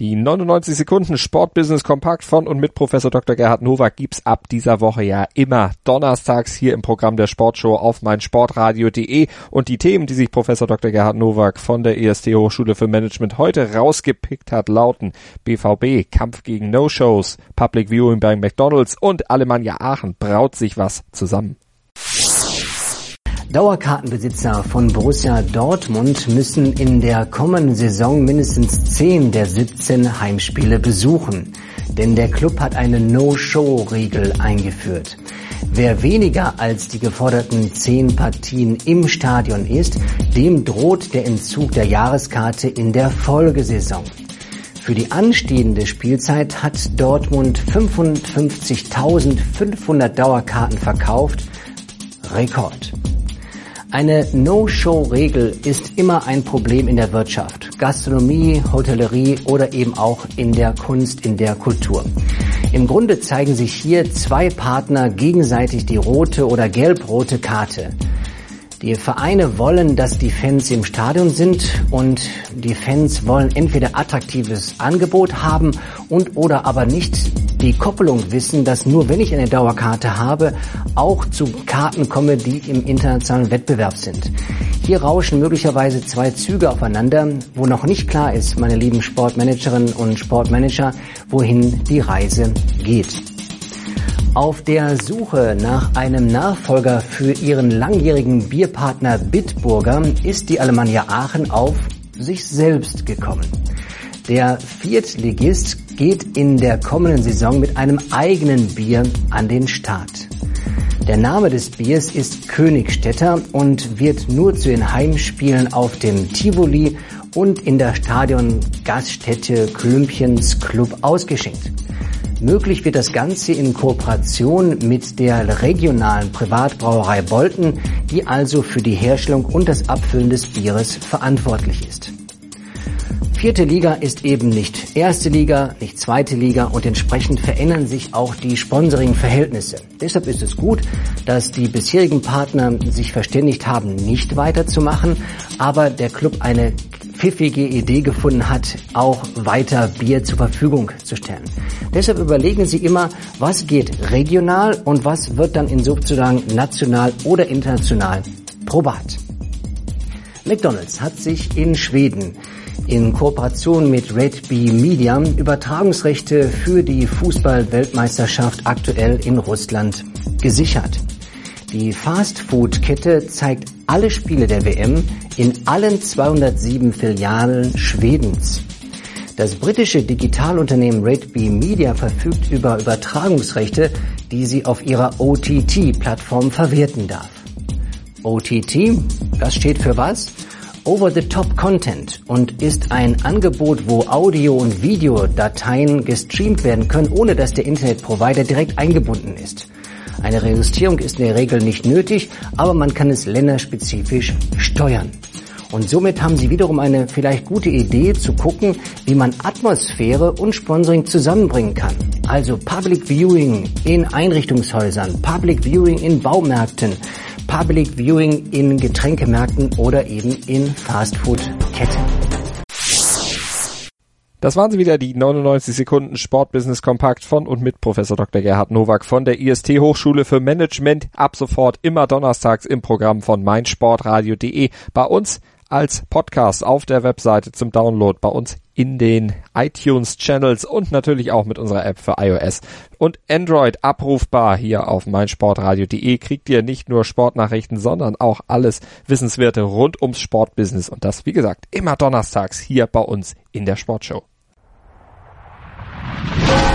Die 99 Sekunden Sportbusiness kompakt von und mit Professor Dr. Gerhard Nowak gibt's ab dieser Woche ja immer donnerstags hier im Programm der Sportshow auf meinsportradio.de und die Themen, die sich Professor Dr. Gerhard Nowak von der EST Hochschule für Management heute rausgepickt hat, lauten BVB, Kampf gegen No-Shows, Public Viewing bei McDonalds und Alemannia Aachen braut sich was zusammen. Dauerkartenbesitzer von Borussia Dortmund müssen in der kommenden Saison mindestens 10 der 17 Heimspiele besuchen. Denn der Club hat eine No-Show-Regel eingeführt. Wer weniger als die geforderten 10 Partien im Stadion ist, dem droht der Entzug der Jahreskarte in der Folgesaison. Für die anstehende Spielzeit hat Dortmund 55.500 Dauerkarten verkauft. Rekord. Eine No-Show-Regel ist immer ein Problem in der Wirtschaft, Gastronomie, Hotellerie oder eben auch in der Kunst, in der Kultur. Im Grunde zeigen sich hier zwei Partner gegenseitig die rote oder gelb-rote Karte. Die Vereine wollen, dass die Fans im Stadion sind und die Fans wollen entweder attraktives Angebot haben und oder aber nicht die Koppelung wissen, dass nur wenn ich eine Dauerkarte habe, auch zu Karten komme, die im internationalen Wettbewerb sind. Hier rauschen möglicherweise zwei Züge aufeinander, wo noch nicht klar ist, meine lieben Sportmanagerinnen und Sportmanager, wohin die Reise geht. Auf der Suche nach einem Nachfolger für ihren langjährigen Bierpartner Bitburger ist die Alemannia Aachen auf sich selbst gekommen. Der Viertligist geht in der kommenden Saison mit einem eigenen Bier an den Start. Der Name des Biers ist Königstädter und wird nur zu den Heimspielen auf dem Tivoli und in der Stadion-Gaststätte Klümpchens Club ausgeschenkt. Möglich wird das Ganze in Kooperation mit der regionalen Privatbrauerei Bolten, die also für die Herstellung und das Abfüllen des Bieres verantwortlich ist. Vierte Liga ist eben nicht erste Liga, nicht zweite Liga und entsprechend verändern sich auch die Sponsoring-Verhältnisse. Deshalb ist es gut, dass die bisherigen Partner sich verständigt haben, nicht weiterzumachen, aber der Club eine pfiffige Idee gefunden hat, auch weiter Bier zur Verfügung zu stellen. Deshalb überlegen Sie immer, was geht regional und was wird dann in sozusagen national oder international probat. McDonald's hat sich in Schweden in Kooperation mit Red Bee Media Übertragungsrechte für die Fußball-Weltmeisterschaft aktuell in Russland gesichert. Die Fast-Food-Kette zeigt alle Spiele der WM in allen 207 Filialen Schwedens. Das britische Digitalunternehmen Red Bee Media verfügt über Übertragungsrechte, die sie auf ihrer OTT-Plattform verwerten darf. OTT, das steht für was? Over-the-Top Content und ist ein Angebot, wo Audio- und Videodateien gestreamt werden können, ohne dass der Internetprovider direkt eingebunden ist. Eine Registrierung ist in der Regel nicht nötig, aber man kann es länderspezifisch steuern. Und somit haben Sie wiederum eine vielleicht gute Idee zu gucken, wie man Atmosphäre und Sponsoring zusammenbringen kann. Also Public Viewing in Einrichtungshäusern, Public Viewing in Baumärkten, Public Viewing in Getränkemärkten oder eben in Fastfood-Ketten. Das waren sie wieder, die 99 Sekunden Sportbusiness Kompakt von und mit Professor Dr. Gerhard Nowak von der IST Hochschule für Management. Ab sofort immer donnerstags im Programm von meinsportradio.de. Bei uns als Podcast auf der Webseite zum Download bei uns in den iTunes Channels und natürlich auch mit unserer App für iOS und Android abrufbar hier auf meinsportradio.de kriegt ihr nicht nur Sportnachrichten, sondern auch alles Wissenswerte rund ums Sportbusiness und das wie gesagt immer donnerstags hier bei uns in der Sportshow.